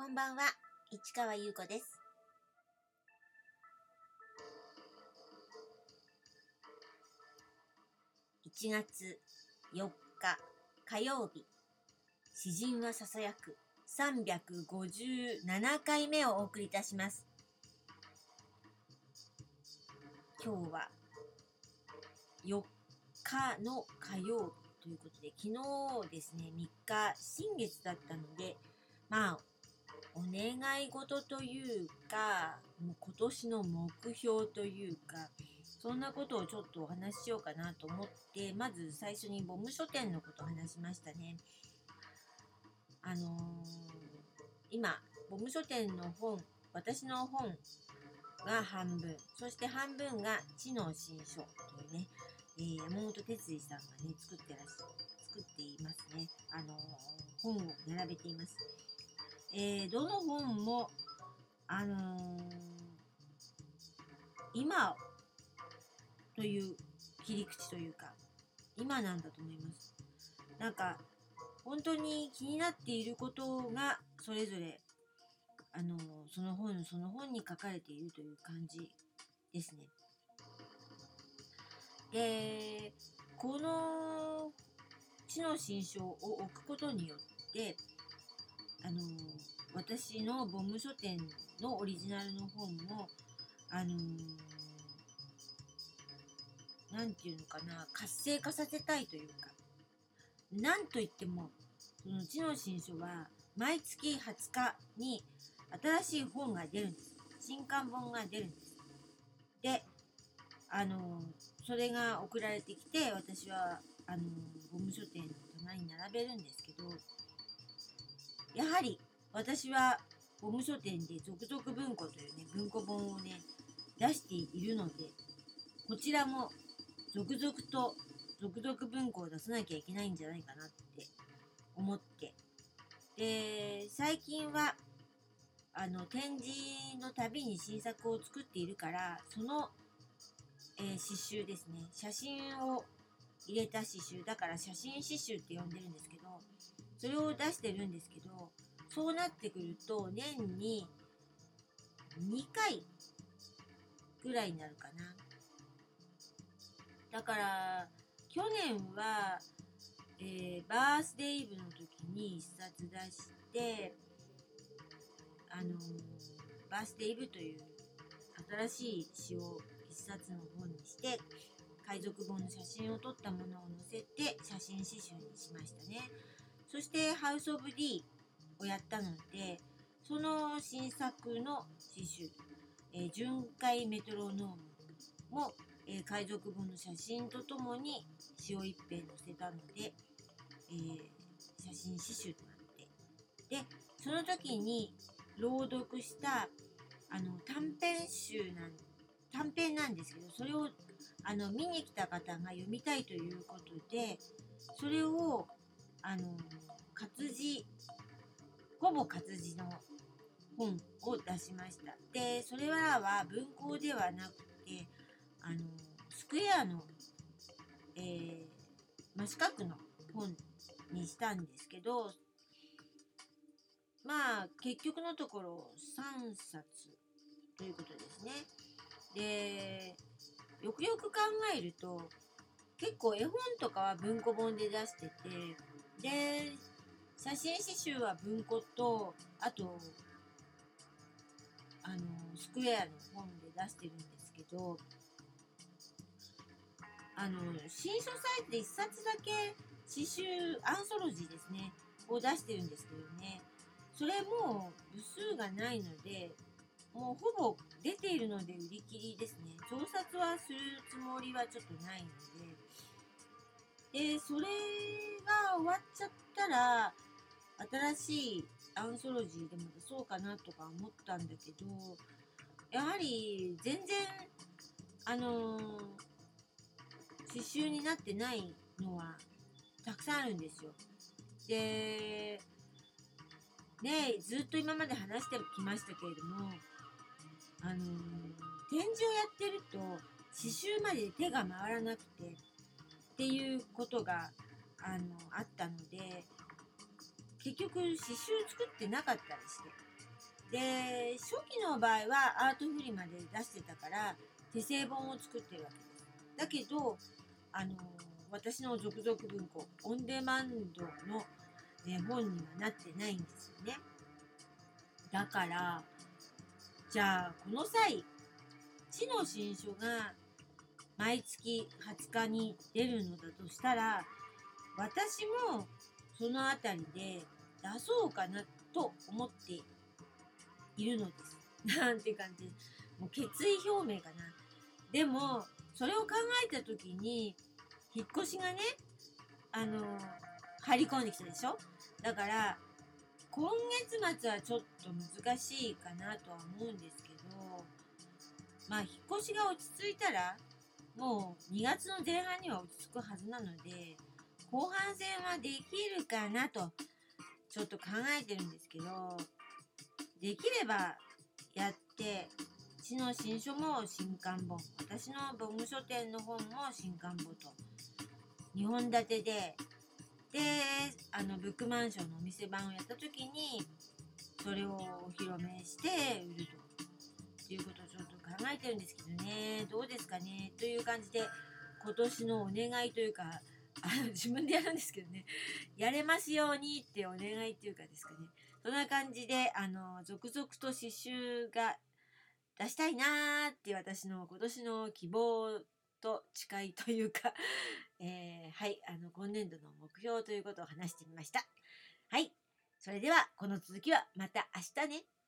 こんばんは、市川優子です。1月4日火曜日、詩人はささやく357回目をお送りいたします。今日は4日の火曜日ということで、昨日ですね、3日新月だったので、まあ、お願い事というか、もう今年の目標というか、そんなことをちょっとお話ししようかなと思って、まず最初にボム書店のことを話しましたね。あのー今、ボム書店の本、私の本が半分、そして半分が知の新書というね、えー山本哲司さんがね、作ってらっしゃる作っていますね。あのー本を並べています。えーどの本も、あのー今という切り口というか、今なんだと思います。なんか、本当に気になっていることが、それぞれ、あのーその本、その本に書かれているという感じですね。で、この知の新書を置くことによって、あの私のボム書店のオリジナルの本も、あのなんていうのかな、活性化させたいというか、なんといっても、その知の新書は、毎月20日に新しい本が出るんです。新刊本が出るんです。で、あのそれが送られてきて、私は、あのボム書店の棚に並べるんですけど、やはり私はボム書店で続々文庫というね、文庫本をね、出しているので、こちらも続々と続々文庫を出さなきゃいけないんじゃないかなって思って。で、最近は、あの、展示のたびに新作を作っているから、その、えー刺繍ですね。写真を入れた刺繍。だから写真刺繍って呼んでるんですけど、それを出してるんですけど、そうなってくると、年に2回ぐらいになるかな。だから、去年は、えーバースデーイブの時に一冊出して、あのーバースデーイブという新しい詩を一冊の本にして、海賊本の写真を撮ったものを載せて写真刺繍にしましたね。そして、ハウス・オブ・ディをやったので、その新作の刺繍、えー巡回メトロノームも、えー海賊本の写真とともに詩を一編載せたので、えー写真刺繍となってでその時に朗読したあの短編集なん短編なんですけどそれをあの見に来た方が読みたいということでそれをあの活字ほぼ活字の本を出しましたでそれらは文庫ではなくてあのスクエアの、えー真四角の本にしたんですけどまあ結局のところ3冊ということですね。でよくよく考えると結構絵本とかは文庫本で出しててで写真刺繍は文庫とあとあのスクエアの本で出してるんですけどあの新書サイトで1冊だけ刺繍アンソロジーですねを出してるんですけどねそれも部数がないのでもうほぼ出ているので売り切りですね増刷はするつもりはちょっとないのででそれが終わっちゃったら新しいアンソロジーでも出そうかなとか思ったんだけどやはり全然あのー刺繍になってないのはたくさんあるんですよ。で、ねずっと今まで話してきましたけれども、あのー展示をやってると刺繍まで手が回らなくてっていうことがあのあったので結局刺繍作ってなかったりして。で初期の場合はアートフリマで出してたから手製本を作ってるわけです。だけどあの私の続々文庫オンデマンドの、ね、本にはなってないんですよね。だからじゃあこの際知の新書が毎月20日に出るのだとしたら私もその辺りで出そうかなと思っているのです。なんて感じもう決意表明かな。でもそれを考えた時に引っ越しがねあの入り込んできたでしょ？だから今月末はちょっと難しいかなとは思うんですけどまあ引っ越しが落ち着いたらもう2月の前半には落ち着くはずなので後半戦はできるかなとちょっと考えてるんですけどできればやってちの新書も新刊本私の文具書店の本も新刊本と2本立てでであのブックマンションのお店番をやった時にそれをお披露目して売るということをちょっと考えてるんですけどね。どうですかね？という感じで今年のお願いというかあの自分でやるんですけどね。やれますようにってお願いっていうかですかね。そんな感じであの続々と刺繍が出したいなーって私の今年の希望と誓いというか、えー、はい、あの、今年度の目標ということを話してみました。はい。それでは、この続きはまた明日ね。